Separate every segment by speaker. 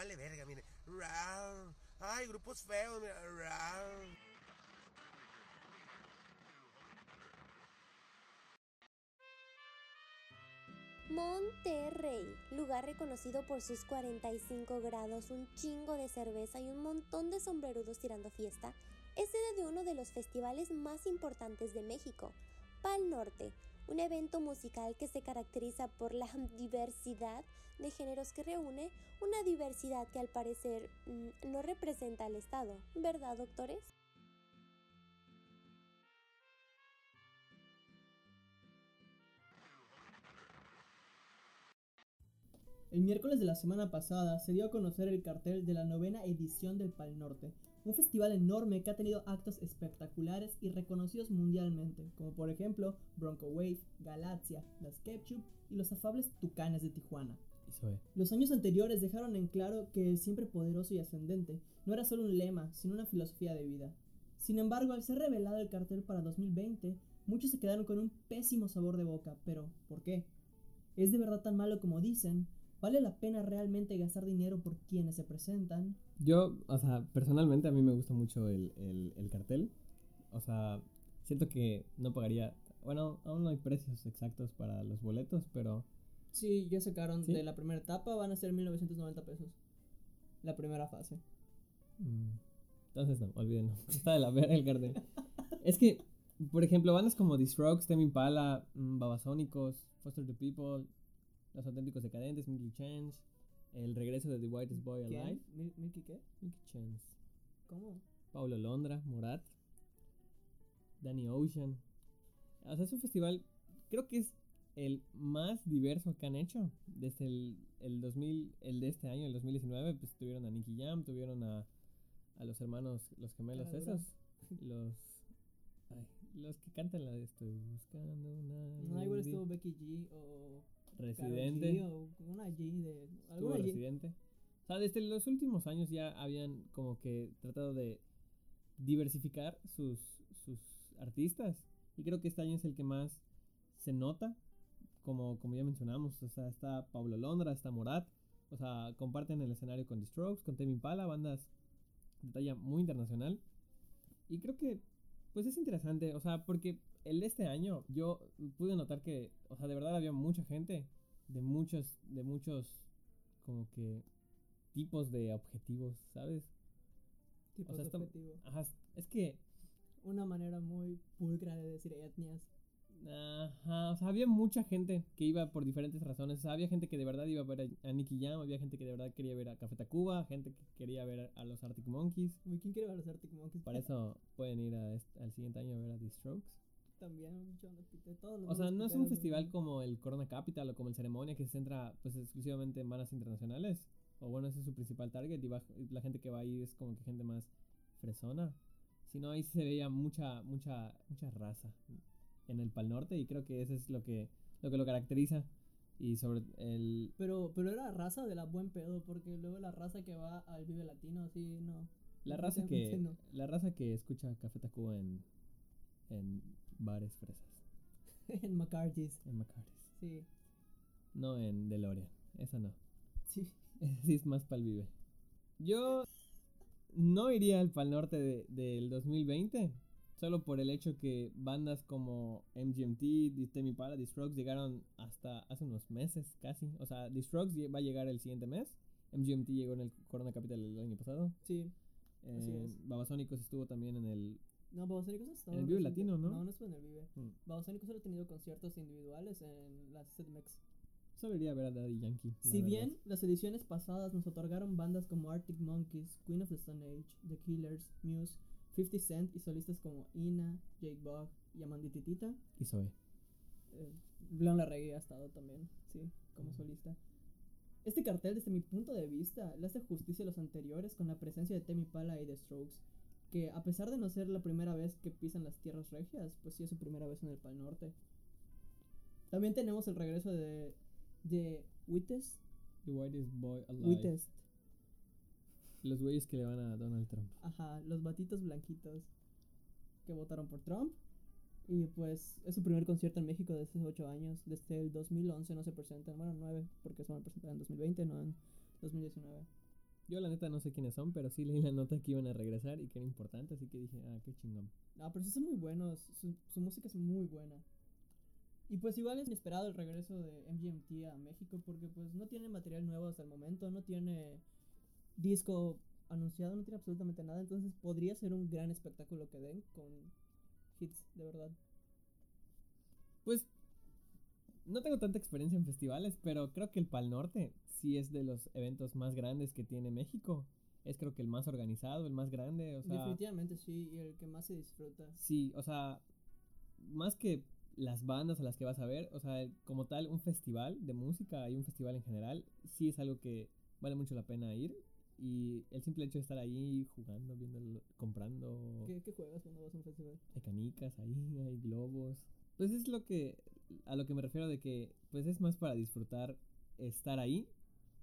Speaker 1: vale verga, mire. Ay, grupos feos.
Speaker 2: Monterrey, lugar reconocido por sus 45 grados, un chingo de cerveza y un montón de sombrerudos tirando fiesta, es sede de uno de los festivales más importantes de México, Pal Norte, un evento musical que se caracteriza por la diversidad de géneros que reúne, una diversidad que al parecer mm, no representa al Estado, ¿verdad, doctores?
Speaker 3: El miércoles de la semana pasada se dio a conocer el cartel de la novena edición del Pal Norte, un festival enorme que ha tenido actos espectaculares y reconocidos mundialmente, como por ejemplo Bronco Wave, Galaxia, Las Ketchup y los afables Tucanes de Tijuana. Los años anteriores dejaron en claro que siempre poderoso y ascendente no era solo un lema, sino una filosofía de vida. Sin embargo, al ser revelado el cartel para 2020, muchos se quedaron con un pésimo sabor de boca, pero ¿por qué? ¿Es de verdad tan malo como dicen? ¿Vale la pena realmente gastar dinero por quienes se presentan?
Speaker 4: Yo, o sea, personalmente a mí me gusta mucho el, cartel. O sea, siento que no pagaría... Bueno, aún no hay precios exactos para los boletos, pero...
Speaker 3: Sí, ya sacaron de la primera etapa, van a ser 1990 pesos. La primera fase.
Speaker 4: Mm, entonces no, olvídenlo. Está de la ver el cartel. es que, por ejemplo, bandas como The Strokes, Temi Impala, mm, Babasónicos, Foster the People, los Auténticos Decadentes, Milky Chance, El Regreso de The Whitest Boy Alive.
Speaker 3: ¿Milky qué?
Speaker 4: Milky Chance.
Speaker 3: ¿Cómo?
Speaker 4: Paulo Londra, Morat, Danny Ocean. O sea, es un festival, creo que es el más diverso que han hecho. Desde el, el 2000, el de este año, el 2019, pues tuvieron a Nicky Jam, tuvieron a, a los hermanos, los gemelos esos, los... Ay, los que cantan la de Estoy buscando una...
Speaker 3: No, igual estuvo Becky G o...
Speaker 4: Residente.
Speaker 3: O una G de.
Speaker 4: Alguna Residente. O sea, desde los últimos años ya habían como que tratado de diversificar sus, sus artistas. Y creo que este año es el que más se nota. Como, como ya mencionamos. O sea, está Pablo Londra, está Morat. O sea, comparten el escenario con The Strokes, con Temi Impala, bandas de talla muy internacional. Y creo que, pues es interesante. O sea, porque el de este año, yo pude notar que, o sea, de verdad había mucha gente de muchos, de muchos, como que, tipos de objetivos, ¿sabes?
Speaker 3: Tipos de objetivos.
Speaker 4: Ajá, es que...
Speaker 3: Una manera muy pulcra de decir etnias.
Speaker 4: Ajá, o sea, había mucha gente que iba por diferentes razones. O sea, había gente que de verdad iba a ver a, Nicky Jam, había gente que de verdad quería ver a Café Tacuba, gente que quería ver a los Arctic Monkeys.
Speaker 3: ¿quién quiere ver a los Arctic Monkeys?
Speaker 4: Para eso pueden ir al siguiente año a ver a The Strokes
Speaker 3: también todos
Speaker 4: O sea, no es un festival como el Corona Capital o como el Ceremonia que se centra pues exclusivamente en bandas internacionales. O bueno, ese es su principal target y la gente que va ahí es como que gente más fresona. Sino ahí se veía mucha, mucha, mucha raza en el Pal Norte y creo que eso es lo que lo, que lo caracteriza. Y sobre el...
Speaker 3: Pero, pero era raza de la buen pedo, porque luego la raza que va al Vive Latino, así, no.
Speaker 4: La raza que, la raza que escucha Café Tacuba en, en bares fresas.
Speaker 3: en McCarthy's.
Speaker 4: En McCarthy's.
Speaker 3: Sí.
Speaker 4: No en DeLorean. Esa no.
Speaker 3: Sí.
Speaker 4: sí es más pal vive. Yo no iría al Pal Norte del 2020. Solo por el hecho que bandas como MGMT, Demi Pala, The Strokes llegaron hasta hace unos meses casi. O sea, The Strokes va a llegar el siguiente mes. MGMT llegó en el Corona Capital el año pasado.
Speaker 3: Sí.
Speaker 4: Eh, Babasónicos estuvo también en el
Speaker 3: no, Babasónicos
Speaker 4: no En el Vive Latino, ¿no?
Speaker 3: No, no estuvo en el Vive. Mm. Babasónicos solo ha tenido conciertos individuales en la CDMX.
Speaker 4: Solo iría a ver a Daddy Yankee.
Speaker 3: Si bien las ediciones pasadas nos otorgaron bandas como Arctic Monkeys, Queen of the Stone Age, The Killers, Muse, 50 Cent y solistas como Ina, Jake Bug y Amandititita.
Speaker 4: Y Zoe.
Speaker 3: Eh, Blon Larregui ha estado también, sí, como solista. Este cartel, desde mi punto de vista, le hace justicia a los anteriores con la presencia de Temi Pala y The Strokes que a pesar de no ser la primera vez que pisan las tierras regias, pues sí es su primera vez en el Pal Norte. También tenemos el regreso de, de Wittest.
Speaker 4: The whitest boy alive.
Speaker 3: Wittest.
Speaker 4: Los güeyes que le van a Donald Trump.
Speaker 3: Ajá, los batitos blanquitos que votaron por Trump. Y pues es su primer concierto en México desde hace 8 años. Desde el 2011 no se presentan. Bueno, 9, porque se van a presentar en 2020, no en 2019.
Speaker 4: Yo la neta no sé quiénes son, pero sí leí la nota que iban a regresar y que era importante, así que dije, ah, qué chingón.
Speaker 3: No, pero sí son muy buenos. Su, su música es muy buena. Y pues igual es inesperado el regreso de MGMT a México porque pues no tiene material nuevo hasta el momento, no tiene disco anunciado, no tiene absolutamente nada, entonces podría ser un gran espectáculo que den con hits, de verdad.
Speaker 4: Pues no tengo tanta experiencia en festivales, pero creo que el Pal Norte sí es de los eventos más grandes que tiene México. Es creo que el más organizado, el más grande, o sea,
Speaker 3: Definitivamente sí, y el que más se disfruta.
Speaker 4: sí, o sea, más que las bandas a las que vas a ver, o sea, como tal, un festival de música y un festival en general, sí es algo que vale mucho la pena ir. Y el simple hecho de estar ahí jugando, viendo, comprando,
Speaker 3: ¿Qué, qué juegas cuando vas a un festival?
Speaker 4: hay canicas ahí, hay globos. Pues es lo que a lo que me refiero de que pues es más para disfrutar estar ahí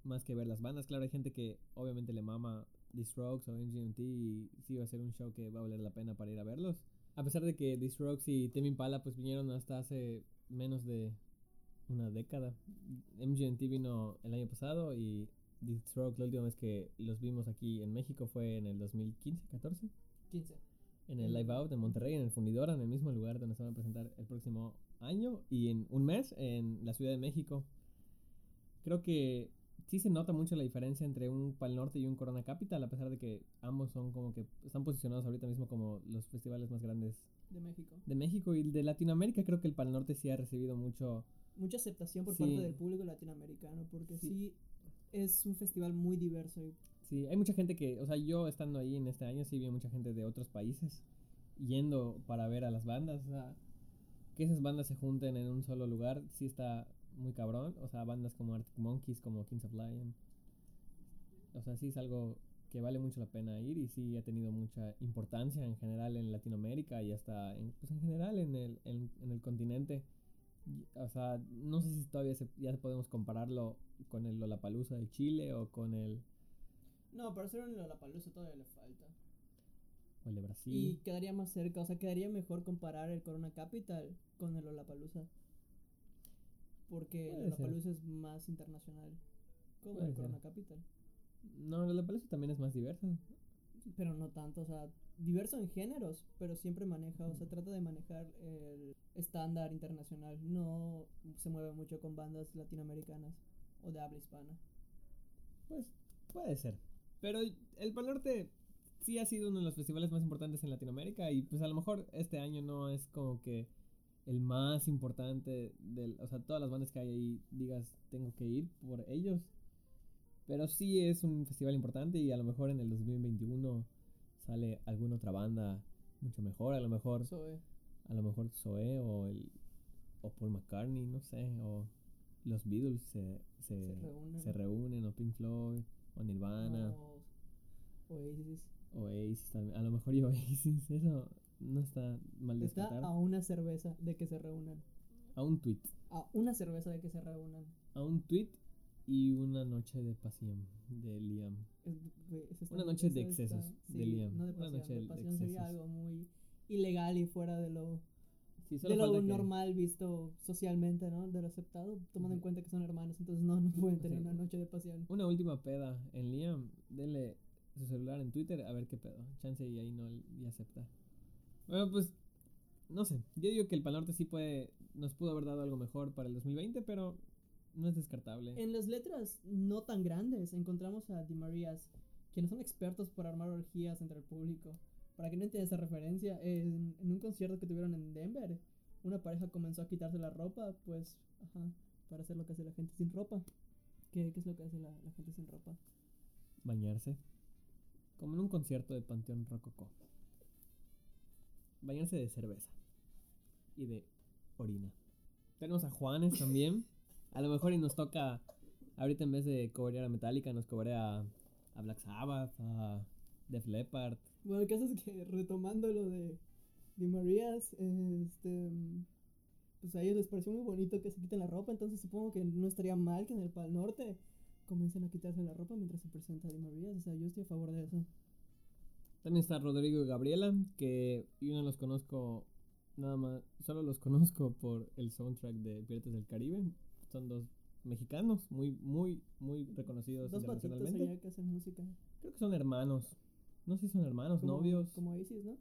Speaker 4: más que ver las bandas. Claro, hay gente que obviamente le mama The Strokes o MGMT y sí va a ser un show que va a valer la pena para ir a verlos. A pesar de que The Strokes y Tame Impala pues vinieron hasta hace menos de una década. MGMT vino el año pasado y The Strokes la última vez que los vimos aquí en México fue en el 2015, 14
Speaker 3: 15.
Speaker 4: en el Live Out en Monterrey, en el Fundidora, en el mismo lugar donde se van a presentar el próximo año y en un mes en la Ciudad de México. Creo que sí se nota mucho la diferencia entre un Pal Norte y un Corona Capital, a pesar de que ambos son como que están posicionados ahorita mismo como los festivales más grandes
Speaker 3: De México.
Speaker 4: de México y de Latinoamérica. Creo que el Pal Norte sí ha recibido mucho.
Speaker 3: Mucha aceptación por
Speaker 4: Sí.
Speaker 3: parte del público latinoamericano porque
Speaker 4: Sí.
Speaker 3: sí. Es un festival muy diverso
Speaker 4: Sí, hay mucha gente que, o sea, yo estando ahí en este año, sí vi mucha gente de otros países yendo para ver a las bandas. O sea, que esas bandas se junten en un solo lugar, sí está muy cabrón. O sea, bandas como Arctic Monkeys, como Kings of Lion. O sea, sí es algo que vale mucho la pena ir y sí ha tenido mucha importancia en general en Latinoamérica y hasta en, pues en general en el, en, en el continente. O sea, no sé si todavía se, ya podemos compararlo con el Lollapalooza de Chile o con el,
Speaker 3: No, para hacer un Lollapalooza todavía le falta.
Speaker 4: o el de Brasil.
Speaker 3: Y quedaría más cerca, o sea, quedaría mejor comparar el Corona Capital con el Lollapalooza. Porque el
Speaker 4: Puede ser.
Speaker 3: Lollapalooza es más internacional. Como
Speaker 4: Puede
Speaker 3: el
Speaker 4: ser.
Speaker 3: Corona Capital.
Speaker 4: No, el Lollapalooza también es más diverso.
Speaker 3: Pero no tanto, o sea, diverso en géneros, pero siempre maneja, o sea, trata de manejar el estándar internacional. No se mueve mucho con bandas latinoamericanas o de habla hispana.
Speaker 4: Pues puede ser. Pero el Pal Norte sí ha sido uno de los festivales más importantes en Latinoamérica y pues a lo mejor este año no es como que el más importante del, o sea, todas las bandas que hay ahí digas tengo que ir por ellos. Pero sí es un festival importante y a lo mejor en el 2021 sale alguna otra banda mucho mejor, a lo mejor
Speaker 3: Zoe.
Speaker 4: a lo mejor Zoe o el o Paul McCartney, no sé, o los Beatles se, se,
Speaker 3: Se reúnen.
Speaker 4: se reúnen, o Pink Floyd, o Nirvana,
Speaker 3: o Oasis.
Speaker 4: o Oasis también. A lo mejor y Oasis, eso no está mal
Speaker 3: Está
Speaker 4: descartar.
Speaker 3: a una cerveza de que se reúnan.
Speaker 4: A un tweet,
Speaker 3: A una cerveza de que se reúnan.
Speaker 4: a un tweet y una noche de pasión de Liam.
Speaker 3: Es-
Speaker 4: Una noche de
Speaker 3: está-
Speaker 4: excesos de
Speaker 3: sí,
Speaker 4: Liam.
Speaker 3: No de
Speaker 4: Una
Speaker 3: pasión,
Speaker 4: noche
Speaker 3: de
Speaker 4: de
Speaker 3: pasión sería
Speaker 4: excesos.
Speaker 3: algo muy ilegal y fuera de lo,
Speaker 4: Sí,
Speaker 3: de lo
Speaker 4: falta que-
Speaker 3: normal visto socialmente, ¿no? De lo aceptado, tomando en
Speaker 4: Ujú.
Speaker 3: cuenta que son hermanos, entonces no, no pueden tener
Speaker 4: Sí.
Speaker 3: una noche de pasión.
Speaker 4: Una última peda en Liam, denle su celular en Twitter a ver qué pedo. Chance y ahí no y acepta. Bueno, pues no sé. Yo digo que el Panorte sí puede nos pudo haber dado algo mejor para el 2020, pero no es descartable.
Speaker 3: En las letras no tan grandes encontramos a Di Marías, quienes son expertos por armar orgías entre el público. Para que no entienda esa referencia, en, en un concierto que tuvieron en Denver, una pareja comenzó a quitarse la ropa, pues, ajá, para hacer lo que hace la gente sin ropa. ¿Qué, qué es lo que hace la, la gente sin ropa?
Speaker 4: Bañarse. Como en un concierto de Panteón Rococó. Bañarse de cerveza. Y de orina. Tenemos a Juanes también. A lo mejor y nos toca. Ahorita en vez de cobrar a Metallica, nos cobrea a Black Sabbath, a Def Leppard.
Speaker 3: Bueno, el caso es que retomando lo de Di Marías, este, pues a ellos les pareció muy bonito que se quiten la ropa, entonces supongo que no estaría mal que en el Pal Norte comiencen a quitarse la ropa mientras se presenta Di Marías, o sea, yo estoy a favor de eso.
Speaker 4: También está Rodrigo y Gabriela, que yo no los conozco nada más, solo los conozco por el soundtrack de Piratas del Caribe. Son dos mexicanos, muy, muy, muy reconocidos
Speaker 3: Dos
Speaker 4: internacionalmente.
Speaker 3: allá que hacen música.
Speaker 4: Creo que son hermanos. No sé si son hermanos,
Speaker 3: Como-
Speaker 4: novios.
Speaker 3: Como Isis, ¿no?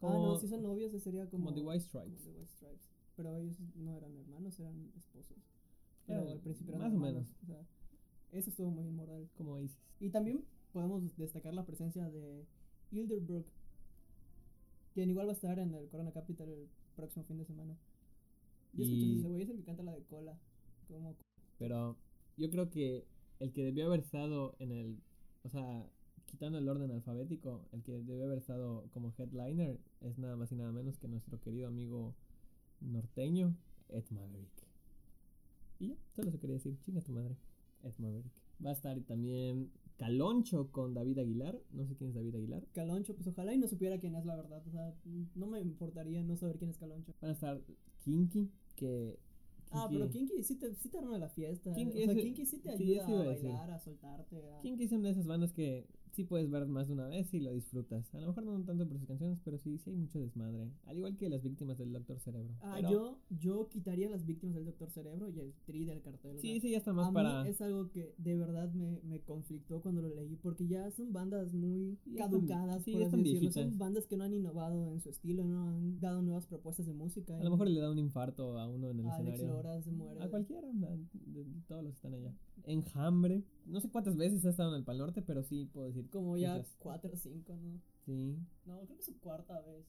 Speaker 4: Como-
Speaker 3: ah, no, si son novios, sería como.
Speaker 4: como The White Stripes.
Speaker 3: como The White Stripes. Pero ellos no eran hermanos, eran esposos. Pero al principio eran
Speaker 4: más o menos.
Speaker 3: O sea, eso estuvo muy inmoral.
Speaker 4: Como Isis.
Speaker 3: Y también podemos destacar la presencia de Hilderbrook, quien igual va a estar en el Corona Capital el próximo fin de semana. Y escuchas
Speaker 4: Y-
Speaker 3: ese güey, es el que canta la de cola. Como
Speaker 4: Pero yo creo que el que debió haber estado en el. O sea, quitando el orden alfabético, el que debió haber estado como headliner es nada más y nada menos que nuestro querido amigo norteño, Ed Maverick. Y ya, solo se quería decir, chinga tu madre, Ed Maverick. Va a estar también Caloncho con David Aguilar. No sé quién es David Aguilar.
Speaker 3: Caloncho, pues ojalá y no supiera quién es la verdad. O sea, no me importaría no saber quién es Caloncho.
Speaker 4: Van a estar Kinky, que.
Speaker 3: Ah, pero Kinky sí te, sí te arma la fiesta.
Speaker 4: Kinky
Speaker 3: o sea, Kinky sí te ayuda a bailar, a soltarte. A...
Speaker 4: Kinky es una de esas bandas que sí puedes ver más de una vez y lo disfrutas. A lo mejor no tanto por sus canciones, pero sí, sí hay mucho desmadre. Al igual que las víctimas del Doctor Cerebro.
Speaker 3: Ah,
Speaker 4: Pero
Speaker 3: yo, yo quitaría las víctimas del Doctor Cerebro y el tri del cartel. o
Speaker 4: Sí,
Speaker 3: sea,
Speaker 4: ese ya está más
Speaker 3: a
Speaker 4: para.
Speaker 3: mí es algo que de verdad me, me conflictó cuando lo leí porque ya son bandas muy
Speaker 4: Ya
Speaker 3: caducadas,
Speaker 4: sí,
Speaker 3: por así decirlo. Son bandas que no han innovado en su estilo, no han dado nuevas propuestas de música.
Speaker 4: A lo mejor le da un infarto a uno en el
Speaker 3: Alex
Speaker 4: escenario.
Speaker 3: Lora se muere.
Speaker 4: A cualquiera, a- de, de todos los que están allá. Enjambre. No sé cuántas veces ha estado en el Pal Norte, pero sí puedo decir.
Speaker 3: Como ya cuatro o cinco, ¿no?
Speaker 4: Sí.
Speaker 3: No, creo que es su cuarta vez.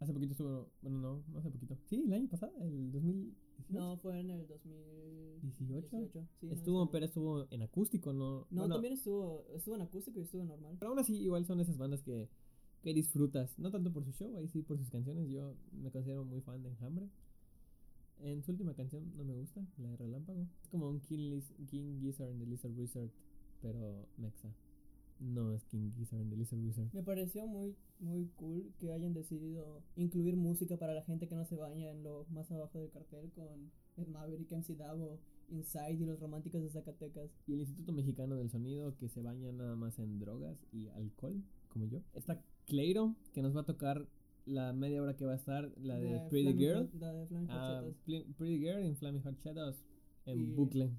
Speaker 4: Hace poquito estuvo. Bueno, no, no hace poquito. Sí, el año pasado, el 2018.
Speaker 3: No, fue en el 2018.
Speaker 4: ¿18?
Speaker 3: sí,
Speaker 4: estuvo, pero estuvo en acústico, ¿no?
Speaker 3: No,
Speaker 4: bueno,
Speaker 3: también estuvo, estuvo en acústico y estuvo en normal.
Speaker 4: Pero aún así, igual son esas bandas que, que disfrutas. No tanto por su show, ahí sí por sus canciones. Yo me considero muy fan de Enjambre. En su última canción no me gusta, la de Relámpago. Es como un King, Liz- King Gizzard and the Lizard Wizard, pero mexa. No es King Gizzard and the Lizard Wizard.
Speaker 3: Me pareció muy, muy cool que hayan decidido incluir música para la gente que no se baña en lo más abajo del cartel con el Maverick, MC Davo, Inside y los románticos de Zacatecas.
Speaker 4: Y el Instituto Mexicano del Sonido, que se baña nada más en drogas y alcohol, como yo. Está Cleiro, que nos va a tocar la media hora que va a estar, la de, Pretty
Speaker 3: Flaming
Speaker 4: Girl.
Speaker 3: Hot- la de Flaming Hot.
Speaker 4: Pl- Pretty Girl en Flaming Hot Shadows en
Speaker 3: Y-
Speaker 4: bucle.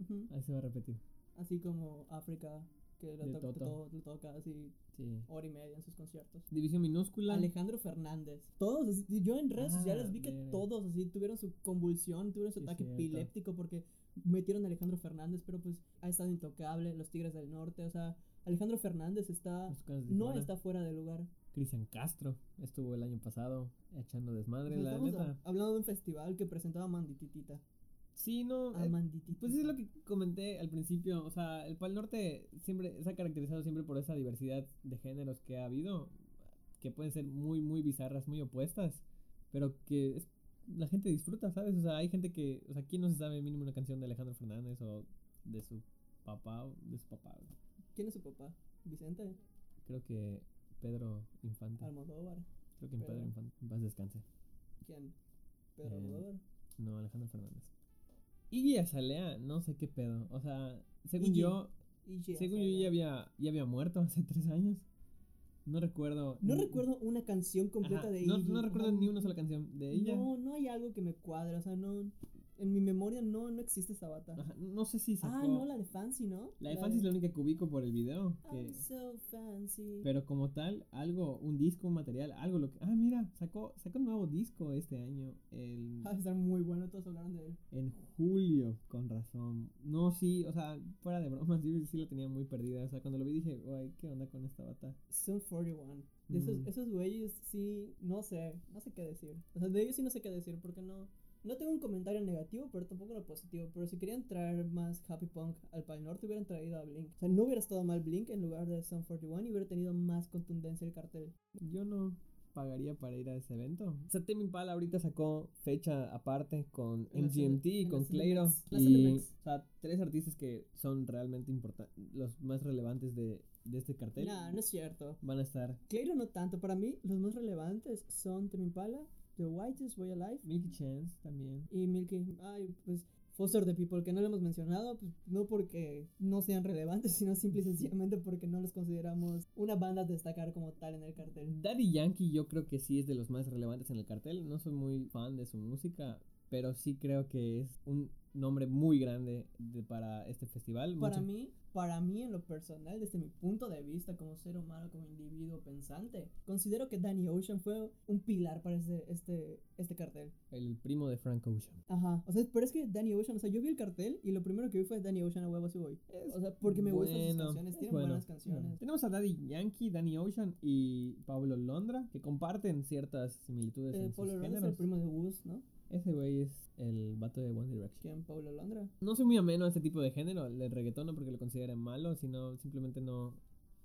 Speaker 3: Ujú.
Speaker 4: Ahí se va a repetir.
Speaker 3: Así como África, que
Speaker 4: De
Speaker 3: le, to- to- le toca así
Speaker 4: Sí.
Speaker 3: hora y media en sus conciertos.
Speaker 4: División minúscula.
Speaker 3: Alejandro Fernández. Todos, así, yo en redes
Speaker 4: Ah,
Speaker 3: sociales vi que
Speaker 4: verga.
Speaker 3: todos así tuvieron su convulsión, tuvieron su
Speaker 4: Sí,
Speaker 3: ataque
Speaker 4: cierto.
Speaker 3: epiléptico porque metieron a Alejandro Fernández, pero pues ha estado intocable, los Tigres del Norte, o sea, Alejandro Fernández está
Speaker 4: de
Speaker 3: no está fuera de lugar.
Speaker 4: Cristian Castro estuvo el año pasado echando desmadre, la neta.
Speaker 3: hablando de un festival que presentaba Mandititita.
Speaker 4: Sí, no.
Speaker 3: A
Speaker 4: eh,
Speaker 3: Mandititita.
Speaker 4: Pues es lo que comenté al principio. O sea, el Pal Norte siempre se ha caracterizado siempre por esa diversidad de géneros que ha habido. Que pueden ser muy, muy bizarras, muy opuestas. Pero que es- la gente disfruta, ¿sabes? O sea, hay gente que. O sea, ¿quién no se sabe mínimo una canción de Alejandro Fernández o de su papá? o De su papá.
Speaker 3: ¿Quién es su papá? Vicente
Speaker 4: Creo que Pedro Infante.
Speaker 3: Almodóvar.
Speaker 4: Creo que en Pedro
Speaker 3: Pedro.
Speaker 4: Infante. En paz descanse.
Speaker 3: ¿Quién? Pedro
Speaker 4: Eh,
Speaker 3: Almodóvar.
Speaker 4: No, Alejandro Fernández. Iggy Azalea, no sé qué pedo. O sea, según
Speaker 3: Iggy.
Speaker 4: yo,
Speaker 3: Iggy
Speaker 4: según yo ya había, ya había muerto hace tres años. No recuerdo.
Speaker 3: No
Speaker 4: ni-
Speaker 3: recuerdo una canción completa
Speaker 4: Ajá,
Speaker 3: de
Speaker 4: no,
Speaker 3: Iggy.
Speaker 4: no recuerdo ni una sola canción de ella.
Speaker 3: No, no hay algo que me cuadre, o sea, no. En mi memoria no, no existe esa bata.
Speaker 4: Ajá, no sé si sacó.
Speaker 3: Ah, no, la de Fancy, ¿no?
Speaker 4: La de Fancy es la única que ubico por el video. Que,
Speaker 3: I'm so fancy.
Speaker 4: pero como tal, algo, un disco, un material, algo lo que. Ah, mira, sacó, sacó un nuevo disco este año. El,
Speaker 3: Va a estar muy bueno, todos hablaron de él.
Speaker 4: En julio, con razón. No, sí, o sea, fuera de bromas, yo sí la tenía muy perdida. O sea, cuando lo vi dije, guay, ¿qué onda con esta bata?
Speaker 3: Sun 41. De esos,
Speaker 4: Mm.
Speaker 3: esos güeyes sí, no sé, no sé qué decir. O sea, de ellos sí no sé qué decir porque no. No tengo un comentario negativo, pero tampoco lo positivo. Pero si querían traer más Happy Punk al Pal Norte, hubieran traído a Blink. O sea, no hubiera estado mal Blink en lugar de Sun 41 y hubiera tenido más contundencia el cartel.
Speaker 4: Yo no pagaría para ir a ese evento. O sea, Tame Impala ahorita sacó fecha aparte con
Speaker 3: En
Speaker 4: MGMT y
Speaker 3: en
Speaker 4: con Cleiro. Y, o sea, tres artistas que son realmente importantes, los más relevantes de, de este cartel.
Speaker 3: Nah, no es cierto.
Speaker 4: Van a estar
Speaker 3: Clairo no tanto. Para mí, los más relevantes son Tame Impala, The Whitest Boy Alive
Speaker 4: Milky Chance también.
Speaker 3: y Milky. Ay, pues Foster the People, que no lo hemos mencionado, pues no porque no sean relevantes, sino simple y sencillamente porque no los consideramos una banda a destacar como tal en el cartel.
Speaker 4: Daddy Yankee yo creo que sí es de los más relevantes en el cartel. No soy muy fan de su música, pero sí creo que es un nombre muy grande de- para este festival.
Speaker 3: Para
Speaker 4: Mucha-
Speaker 3: mí, para mí en lo personal, desde mi punto de vista como ser humano, como individuo pensante, considero que Danny Ocean fue un pilar para este, este, este cartel.
Speaker 4: El primo de Frank Ocean.
Speaker 3: Ajá, o sea, pero es que Danny Ocean, o sea, yo vi el cartel y lo primero que vi fue Danny Ocean a huevo así voy. O sea, porque me gustan sus
Speaker 4: Bueno,
Speaker 3: canciones,
Speaker 4: es
Speaker 3: tienen
Speaker 4: bueno.
Speaker 3: buenas canciones.
Speaker 4: Tenemos a Daddy Yankee, Danny Ocean y Pablo Londra, que comparten ciertas similitudes
Speaker 3: Eh,
Speaker 4: en
Speaker 3: Pablo Londra es el primo de Woos, ¿no?
Speaker 4: Ese güey es el vato de One Direction.
Speaker 3: ¿Quién? Pablo Londra.
Speaker 4: No soy muy ameno a este tipo de género, el reggaetón no porque lo considere malo, sino simplemente no,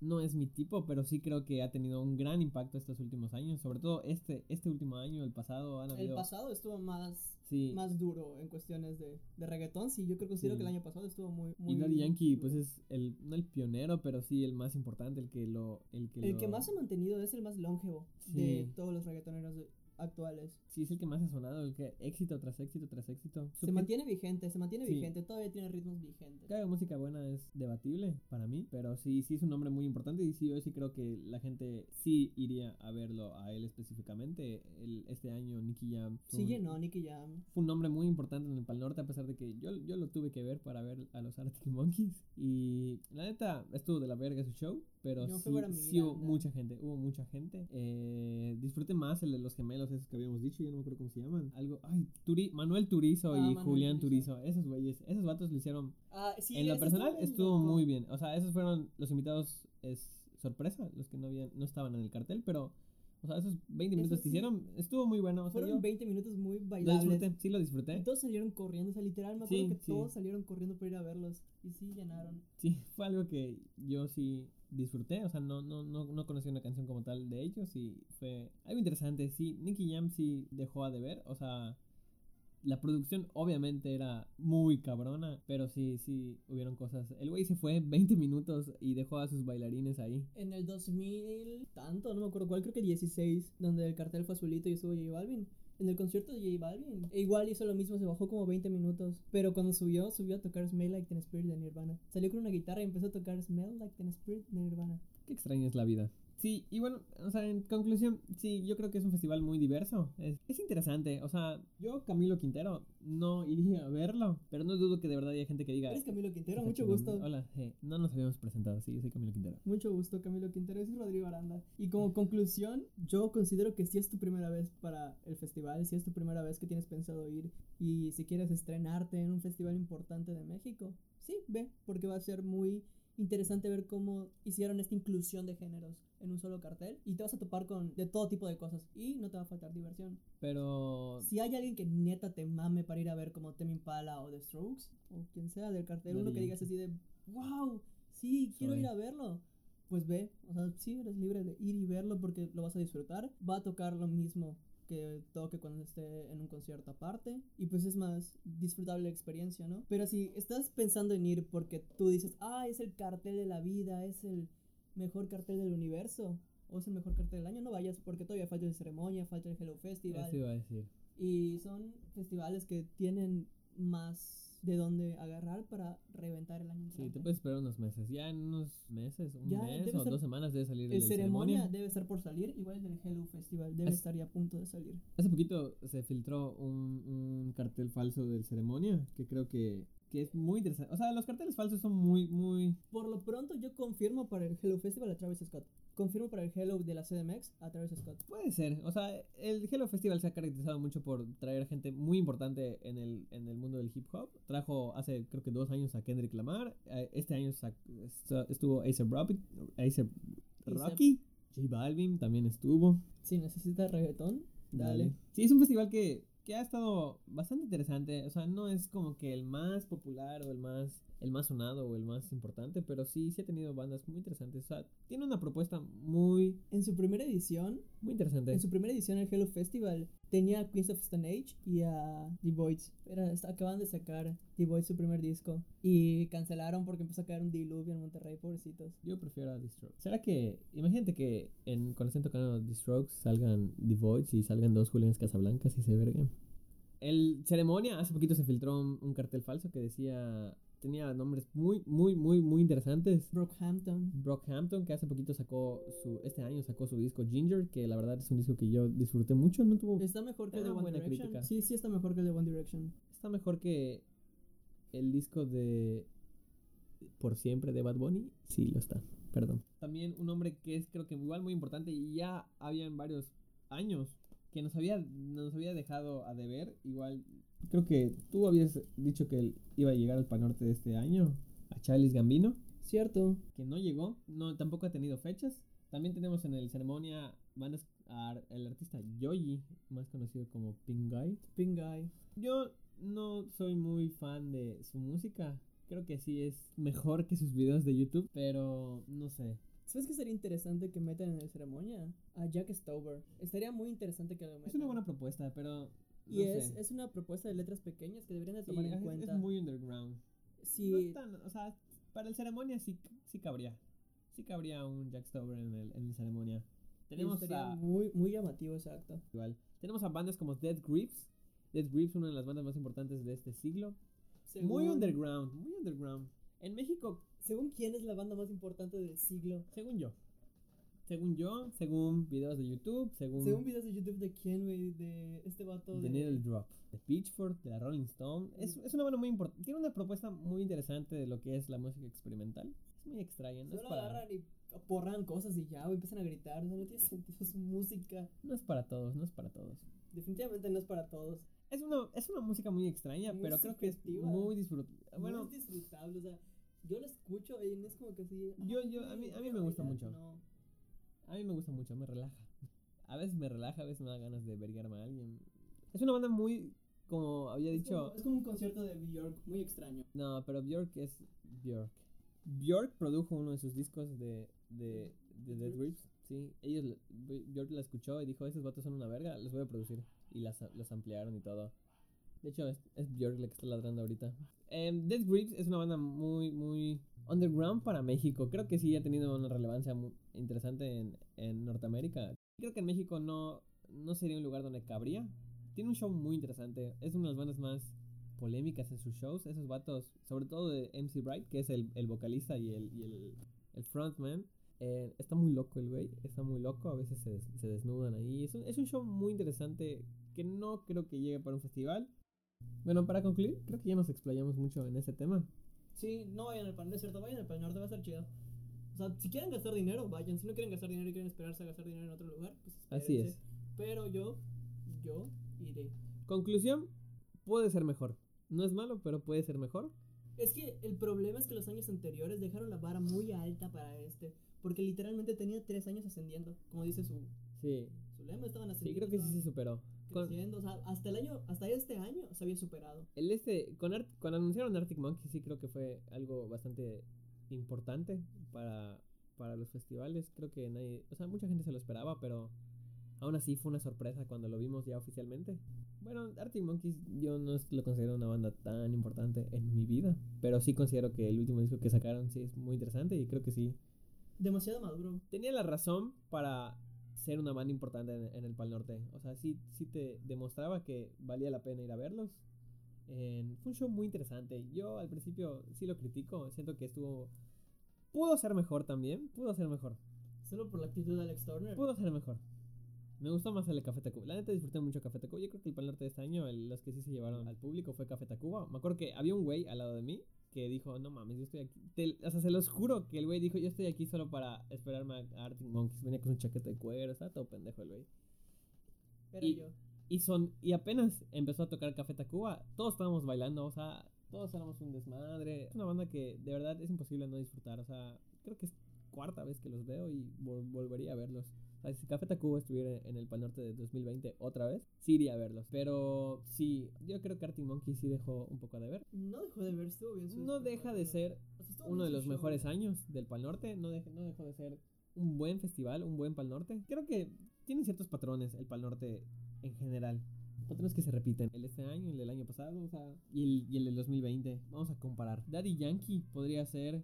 Speaker 4: no es mi tipo, pero sí creo que ha tenido un gran impacto estos últimos años, sobre todo este, este último año, el pasado han
Speaker 3: El
Speaker 4: habido...
Speaker 3: pasado estuvo más,
Speaker 4: sí,
Speaker 3: más duro en cuestiones de, de reggaetón. Sí, yo creo considero
Speaker 4: Sí.
Speaker 3: que el año pasado estuvo muy. muy
Speaker 4: y Daddy Yankee
Speaker 3: duro.
Speaker 4: pues es el, no el pionero, pero sí el más importante, el que lo... El que,
Speaker 3: El
Speaker 4: lo-
Speaker 3: que más se ha mantenido es el más longevo de
Speaker 4: Sí.
Speaker 3: todos los reggaetoneros de- actuales.
Speaker 4: Sí, es el que más ha sonado, el que éxito tras éxito tras éxito.
Speaker 3: Se mantiene vigente, se mantiene
Speaker 4: Sí.
Speaker 3: vigente, todavía tiene ritmos vigentes.
Speaker 4: Que haga música buena es debatible para mí, pero sí, sí es un nombre muy importante y sí, yo sí creo que la gente sí iría a verlo a él específicamente. El, este año Nicky Jam fue
Speaker 3: Sí
Speaker 4: un-
Speaker 3: llenó Nicky Jam.
Speaker 4: fue un nombre muy importante en el Pal Norte a pesar de que yo, yo lo tuve que ver para ver a los Arctic Monkeys y la neta estuvo de la verga su show, pero
Speaker 3: Yo
Speaker 4: sí, sí hubo mucha gente, hubo mucha gente. Eh, disfruté más el de los gemelos esos que habíamos dicho, ya no me acuerdo cómo se llaman. Algo, ay, Turi, Manuel Turizo
Speaker 3: Ah,
Speaker 4: y
Speaker 3: Manuel
Speaker 4: Julián
Speaker 3: Turizo.
Speaker 4: Turizo, esos güeyes, esos vatos lo hicieron
Speaker 3: Ah, sí,
Speaker 4: en lo personal estuvo
Speaker 3: loco.
Speaker 4: muy bien. O sea, esos fueron los invitados es sorpresa, los que no habían no estaban en el cartel, pero o sea, esos 20
Speaker 3: Eso
Speaker 4: minutos que
Speaker 3: sí.
Speaker 4: hicieron estuvo muy bueno, o sea,
Speaker 3: Fueron
Speaker 4: yo
Speaker 3: 20 minutos muy
Speaker 4: lo
Speaker 3: bailables.
Speaker 4: disfruté, sí lo
Speaker 3: Y
Speaker 4: disfruté.
Speaker 3: todos salieron corriendo, o sea, literal, me acuerdo
Speaker 4: Sí,
Speaker 3: que
Speaker 4: sí.
Speaker 3: todos salieron corriendo para ir a verlos. Y sí, llenaron.
Speaker 4: Sí, fue algo que yo sí disfruté, o sea, no no no no conocí una canción como tal de ellos y fue algo interesante. Sí, Nicky Jam sí dejó a deber, o sea, la producción obviamente era muy cabrona, pero sí, sí, hubieron cosas. El güey se fue 20 minutos y dejó a sus bailarines ahí.
Speaker 3: En el 2000, tanto, no me acuerdo cuál, creo que 16, donde el cartel fue azulito y estuvo J Balvin. En el concierto de J Balvin, e igual hizo lo mismo, se bajó como 20 minutos. Pero cuando subió, subió a tocar Smell Like Teen Spirit de Nirvana. Salió con una guitarra y empezó a tocar Smell Like Teen Spirit de Nirvana.
Speaker 4: Qué extraña es la vida. Sí, y bueno, o sea, en conclusión, sí, yo creo que es un festival muy diverso. Es, es interesante. O sea, yo, Camilo Quintero, no iría a verlo, pero no dudo que de verdad haya gente que diga.
Speaker 3: Eres Camilo Quintero,
Speaker 4: "Está
Speaker 3: mucho
Speaker 4: chingón".
Speaker 3: gusto.
Speaker 4: Hola, no nos habíamos presentado, sí, yo soy Camilo Quintero.
Speaker 3: Mucho gusto, Camilo Quintero. Es Rodrigo Aranda. Y como conclusión, yo considero que si es tu primera vez para el festival, si es tu primera vez que tienes pensado ir y si quieres estrenarte en un festival importante de México, sí, ve, porque va a ser muy interesante ver cómo hicieron esta inclusión de géneros en un solo cartel y te vas a topar con de todo tipo de cosas y no te va a faltar diversión.
Speaker 4: Pero
Speaker 3: Si hay alguien que neta te mame para ir a ver como Temi Impala o The Strokes o quien sea del cartel, uno que digas así de, wow, sí, quiero
Speaker 4: Soy.
Speaker 3: ir a verlo. Pues ve, o sea, sí eres libre de ir y verlo porque lo vas a disfrutar. Va a tocar lo mismo que toque cuando esté en un concierto aparte y pues es más disfrutable la experiencia, ¿no? Pero si estás pensando en ir porque tú dices, ah, es el cartel de la vida, es el mejor cartel del universo o es el mejor cartel del año, no vayas porque todavía falta el ceremonia, falta el Hello Festival.
Speaker 4: eso iba a decir.
Speaker 3: Y son festivales que tienen más de dónde agarrar para reventar el año.
Speaker 4: Sí, te puedes esperar unos meses. Ya en unos meses, un
Speaker 3: Ya,
Speaker 4: mes o dos semanas debe salir
Speaker 3: el
Speaker 4: el
Speaker 3: ceremonia. debe estar por salir, igual el del Hello Festival debe
Speaker 4: Es-
Speaker 3: estar ya a punto de salir.
Speaker 4: Hace poquito se filtró un, un cartel falso del ceremonia que creo que, que es muy interesante. O sea, los carteles falsos son muy, muy...
Speaker 3: Por lo pronto yo confirmo para el Hello Festival a Travis Scott. Confirmo para el Hello de la CDMX a Travis Scott.
Speaker 4: Puede ser. O sea, el Hello Festival se ha caracterizado mucho por traer gente muy importante en el, en el mundo del hip hop. Trajo hace creo que dos años a Kendrick Lamar. Eh, Este año estuvo A$AP Rocky. A$AP Rocky. J Balvin también estuvo.
Speaker 3: Si necesitas reggaetón, dale.
Speaker 4: Dale. Sí, es un festival que, que ha estado bastante interesante. O sea, no es como que el más popular o el más, el más sonado o el más importante, pero sí, sí ha tenido bandas muy interesantes. O sea, tiene una propuesta muy,
Speaker 3: En su primera edición,
Speaker 4: muy interesante.
Speaker 3: en su primera edición el Hello Festival tenía a Queens of Stone Age y a The Voids. Era, acaban de sacar The Voids su primer disco y cancelaron porque empezó a caer un diluvio en Monterrey, pobrecitos.
Speaker 4: Yo prefiero a The Strokes. ¿Será que, imagínate que en, cuando estén tocando The Strokes salgan The Voids y salgan dos Julianes Casablancas y se verguen? El ceremonia, hace poquito se filtró un, un cartel falso que decía tenía nombres muy, muy, muy, muy interesantes.
Speaker 3: Brockhampton.
Speaker 4: Brockhampton, que hace poquito sacó su, este año sacó su disco Ginger, que la verdad es un disco que yo disfruté mucho, no tuvo,
Speaker 3: Está mejor que el de One
Speaker 4: buena
Speaker 3: Direction.
Speaker 4: crítica.
Speaker 3: Sí, sí está mejor que el de One Direction.
Speaker 4: está mejor que el disco de Por Siempre de Bad Bunny, sí lo está, perdón. También un hombre que es creo que igual muy importante y ya habían varios años que nos había, nos había dejado a deber, igual creo que tú habías dicho que él iba a llegar al Pal Norte de este año, a Charles Gambino.
Speaker 3: Cierto.
Speaker 4: que no llegó, no tampoco ha tenido fechas. También tenemos en el ceremonia van a es- a- el artista Yoyi, más conocido como. Pink Guy. Yo no soy muy fan de su música. Creo que sí es mejor que sus videos de YouTube, pero no sé.
Speaker 3: ¿Sabes qué sería interesante que metan en la ceremonia? A Jack Stover. Estaría muy interesante que lo metan.
Speaker 4: Es una buena propuesta, pero no
Speaker 3: Y es, es una propuesta de letras pequeñas que deberían de
Speaker 4: Sí,
Speaker 3: tomar en
Speaker 4: es-
Speaker 3: cuenta.
Speaker 4: es muy underground.
Speaker 3: Sí,
Speaker 4: No tan- o sea, para el ceremonia sí, sí cabría. Sí cabría un Jack Stover en el, en el ceremonia. Tenemos a,
Speaker 3: muy, muy llamativo ese acto.
Speaker 4: igual. Tenemos a bandas como Dead Grips. Dead Grips, una de las bandas más importantes de este siglo. Muy underground, muy underground. En México,
Speaker 3: Según quién es la banda más importante del siglo.
Speaker 4: según yo. Según yo, según videos de YouTube, según,
Speaker 3: Según videos de YouTube de quién, güey, de este vato de...
Speaker 4: Needle Drop, de Pitchfork, de la Rolling Stone. Es, es una banda muy importante. Tiene una propuesta muy interesante de lo que es la música experimental. Es muy extraña, no es
Speaker 3: Solo
Speaker 4: para,
Speaker 3: agarran y porran cosas y ya, güey, empiezan a gritar. No tiene sentido su música.
Speaker 4: no es para todos, no es para todos.
Speaker 3: Definitivamente no es para todos.
Speaker 4: Es una, es una música muy extraña,
Speaker 3: Muy
Speaker 4: pero creo que es muy disfrutable.
Speaker 3: no
Speaker 4: Bueno,
Speaker 3: es disfrutable, o sea, yo lo escucho y no es como que así.
Speaker 4: Yo-
Speaker 3: "Ay,
Speaker 4: yo- a mí- a mí me gusta
Speaker 3: bailar".
Speaker 4: mucho.
Speaker 3: No.
Speaker 4: A mí me gusta mucho, me relaja. A veces me relaja, a veces me da ganas de vergarme a alguien. Es una banda muy, como había
Speaker 3: Es
Speaker 4: dicho,
Speaker 3: como, es como un concierto de Bjork muy extraño.
Speaker 4: No, pero Björk es Björk. Björk produjo uno de sus discos de, de, de Dead Grips. Sí, ellos, Björk la escuchó y dijo, esos vatos son una verga, los voy a producir. Y las, los ampliaron y todo. De hecho, es, es Björk la que está ladrando ahorita. Em, Dead Grips es una banda muy, muy underground para México. Creo que sí ha tenido una relevancia muy interesante en, en Norteamérica. Creo que en México no, no sería un lugar donde cabría. Tiene un show muy interesante. Es una de las bandas más polémicas en sus shows. Esos vatos, sobre todo de MC Bright, que es el, el vocalista y el, y el, el frontman. eh, está muy loco el güey, está muy loco. A veces se, se desnudan ahí. Es un, es un show muy interesante que no creo que llegue para un festival. Bueno, para concluir, creo que ya nos explayamos mucho en ese tema.
Speaker 3: Sí, no vayan al pan, no es cierto, vayan al pan norte, va a estar chido. O sea, si quieren gastar dinero, vayan. Si no quieren gastar dinero y quieren esperarse a gastar dinero en otro lugar, pues
Speaker 4: Así
Speaker 3: espérense.
Speaker 4: es.
Speaker 3: Pero yo, yo iré.
Speaker 4: Conclusión, puede ser mejor. No es malo, pero puede ser mejor.
Speaker 3: Es que el problema es que los años anteriores dejaron la vara muy alta para este. Porque literalmente tenía tres años ascendiendo. Como dice su,
Speaker 4: Sí,
Speaker 3: su lema, estaban
Speaker 4: sí,
Speaker 3: ascendiendo.
Speaker 4: creo que sí se
Speaker 3: estaban
Speaker 4: superó. Con,
Speaker 3: creciendo. O sea, hasta el año, hasta este año se había superado.
Speaker 4: el este, con Art- cuando anunciaron Arctic Monkey, sí creo que fue algo bastante importante para, para los festivales. Creo que nadie, o sea, mucha gente se lo esperaba, pero aún así fue una sorpresa cuando lo vimos ya oficialmente. Bueno, Arctic Monkeys yo no lo considero una banda tan importante en mi vida, pero sí considero que el último disco que sacaron sí es muy interesante y creo que sí
Speaker 3: Demasiado maduro.
Speaker 4: tenía la razón para ser una banda importante en, en el Pal Norte. O sea, sí, sí te demostraba que valía la pena ir a verlos. En- fue un show muy interesante. Yo al principio sí lo critico. Siento que estuvo... Pudo ser mejor también. Pudo ser mejor.
Speaker 3: Solo por la actitud de Alex Turner.
Speaker 4: Pudo ser mejor. Me gustó más el de Café Tacuba. La neta disfruté mucho Café Tacuba. Yo creo que el Pal Norte de este año, el- los que sí se llevaron al público fue Café Tacuba. Me acuerdo que había un güey al lado de mí que dijo, no mames, yo estoy aquí. Te- o sea, se los juro que el güey dijo, yo estoy aquí solo para esperarme a Arctic Monkeys. Venía con su chaqueta de cuero, estaba todo pendejo el güey.
Speaker 3: Era
Speaker 4: y-
Speaker 3: yo.
Speaker 4: Y son y apenas empezó a tocar Café Tacuba, todos estábamos bailando, o sea, todos éramos un desmadre. Es una banda que de verdad es imposible no disfrutar, o sea, creo que es cuarta vez que los veo y vol- volvería a verlos. Si Café Tacuba estuviera en el Pal Norte de 2020 otra vez, sí iría a verlos. Pero sí, yo creo que Arctic Monkey sí dejó un poco de ver.
Speaker 3: No dejó de ver, estuvo bien.
Speaker 4: No deja de ser uno de los mejores años del Pal Norte. No, dej- no dejó de ser un buen festival, un buen Pal Norte. Creo que tiene ciertos patrones el Pal Norte en general. Patrones que se repiten. El de este año, el del año pasado, o sea, y el, y el del 2020. Vamos a comparar. Daddy Yankee podría ser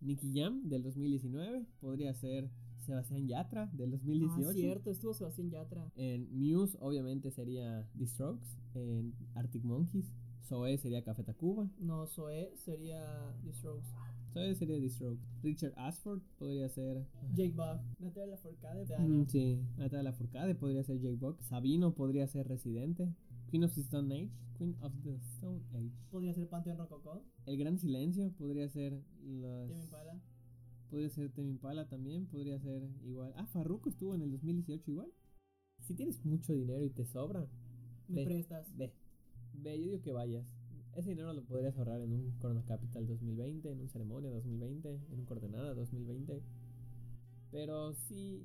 Speaker 4: Nicky Jam del 2019. Podría ser Sebastián Yatra del 2018.
Speaker 3: Ah, cierto, estuvo Sebastián Yatra.
Speaker 4: En Muse, obviamente, sería The Strokes. En Arctic Monkeys, Zoe sería Café Tacuba.
Speaker 3: No, Zoe sería The Strokes.
Speaker 4: Zoe sería The Strokes. Richard Ashford podría ser.
Speaker 3: Jake Bug. Natalia Lafourcade de
Speaker 4: Mm, sí, Natalia Lafourcade podría ser Jake Buck. Sabino podría ser Residente. Queen of the Stone Age. Queen of the Stone Age.
Speaker 3: Podría ser Panteón Rococó.
Speaker 4: El Gran Silencio podría ser los.
Speaker 3: Tame Impala.
Speaker 4: Podría ser Temi Impala también. Podría ser igual. Ah, Farruko estuvo en el 2018 igual. Si tienes mucho dinero y te sobra,
Speaker 3: Me
Speaker 4: Ve.
Speaker 3: prestas.
Speaker 4: ve. Ve, yo digo que vayas. Ese dinero lo podrías ahorrar en un Corona Capital 2020, en un Ceremonia 2020, en un Coordenada 2020. Pero sí,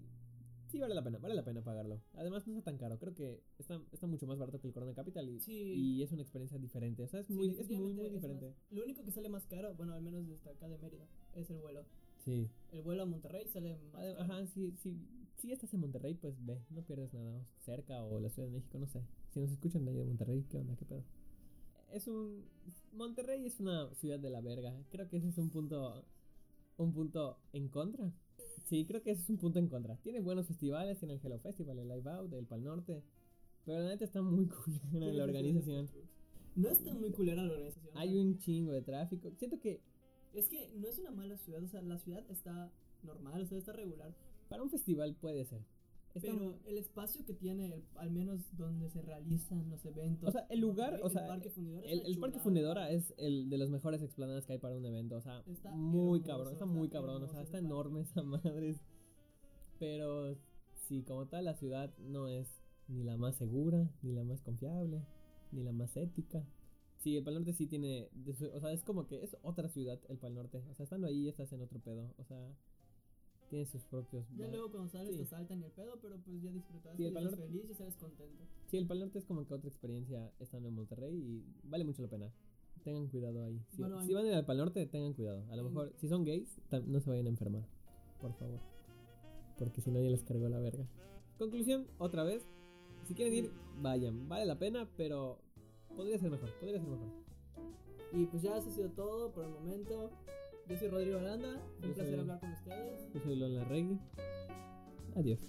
Speaker 4: sí vale la pena, vale la pena pagarlo. Además no está tan caro, creo que está, está mucho más barato que el Corona Capital y,
Speaker 3: Sí.
Speaker 4: y es una experiencia diferente. O sea, es
Speaker 3: Sí,
Speaker 4: muy, es muy, muy
Speaker 3: es
Speaker 4: diferente.
Speaker 3: más- Lo único que sale más caro, bueno, al menos desde acá de Mérida, es el vuelo.
Speaker 4: Sí.
Speaker 3: El vuelo a Monterrey sale más.
Speaker 4: Ajá, sí, sí. Si estás en Monterrey, pues ve, no pierdes nada. Cerca o la Ciudad de México, no sé. Si nos escuchan de ahí de Monterrey, ¿qué onda? ¿Qué pedo? Es un. Monterrey es una ciudad de la verga. Creo que ese es un punto. Un punto en contra. Sí, creo que ese es un punto en contra. Tiene buenos festivales, tiene el Hello Festival, el Live Out, el Pal Norte. Pero la neta está muy
Speaker 3: Tiene
Speaker 4: la organización.
Speaker 3: No está muy culera la organización.
Speaker 4: Hay un chingo de tráfico. Siento que
Speaker 3: Es que no es una mala ciudad, o sea, la ciudad está normal, o sea, está regular.
Speaker 4: para un festival puede ser. Está
Speaker 3: Pero el espacio que tiene, el- al menos donde se realizan los eventos.
Speaker 4: O sea, el lugar, o sea,
Speaker 3: el parque fundidora. es
Speaker 4: El,
Speaker 3: una
Speaker 4: el Parque
Speaker 3: chulada.
Speaker 4: Fundidora es el de los mejores explanadas que hay para un evento. O sea,
Speaker 3: Está
Speaker 4: muy
Speaker 3: hermoso,
Speaker 4: cabrón, está
Speaker 3: está
Speaker 4: muy cabrón. O sea, está
Speaker 3: parque.
Speaker 4: enorme esa madre. Pero sí, como tal, la ciudad no es ni la más segura, ni la más confiable, ni la más ética. Sí, el Pal Norte sí tiene. o sea, es como que es otra ciudad el Pal Norte. O sea, estando ahí estás en otro pedo. O sea, tiene sus propios.
Speaker 3: Ya luego cuando sales
Speaker 4: Sí.
Speaker 3: te saltan el pedo, pero pues ya disfrutaste,
Speaker 4: Sí, el
Speaker 3: ya estás feliz y sales contento.
Speaker 4: Sí, el Pal Norte es como que otra experiencia estando en Monterrey y vale mucho la pena. Tengan cuidado ahí. Si,
Speaker 3: Bueno,
Speaker 4: si
Speaker 3: en-
Speaker 4: van al Pal Norte, tengan cuidado. A lo
Speaker 3: en-
Speaker 4: mejor, si son gays, no se vayan a enfermar. Por favor. Porque si no, ya les cargó la verga. Conclusión, otra vez. Si quieren ir, vayan. Vale la pena, pero podría ser mejor. Podría ser mejor.
Speaker 3: Y pues ya eso ha sido todo por el momento. Yo soy Rodrigo Aranda,
Speaker 4: Yo
Speaker 3: un placer
Speaker 4: soy-
Speaker 3: hablar con ustedes.
Speaker 4: Yo soy Lola Regui. Adiós.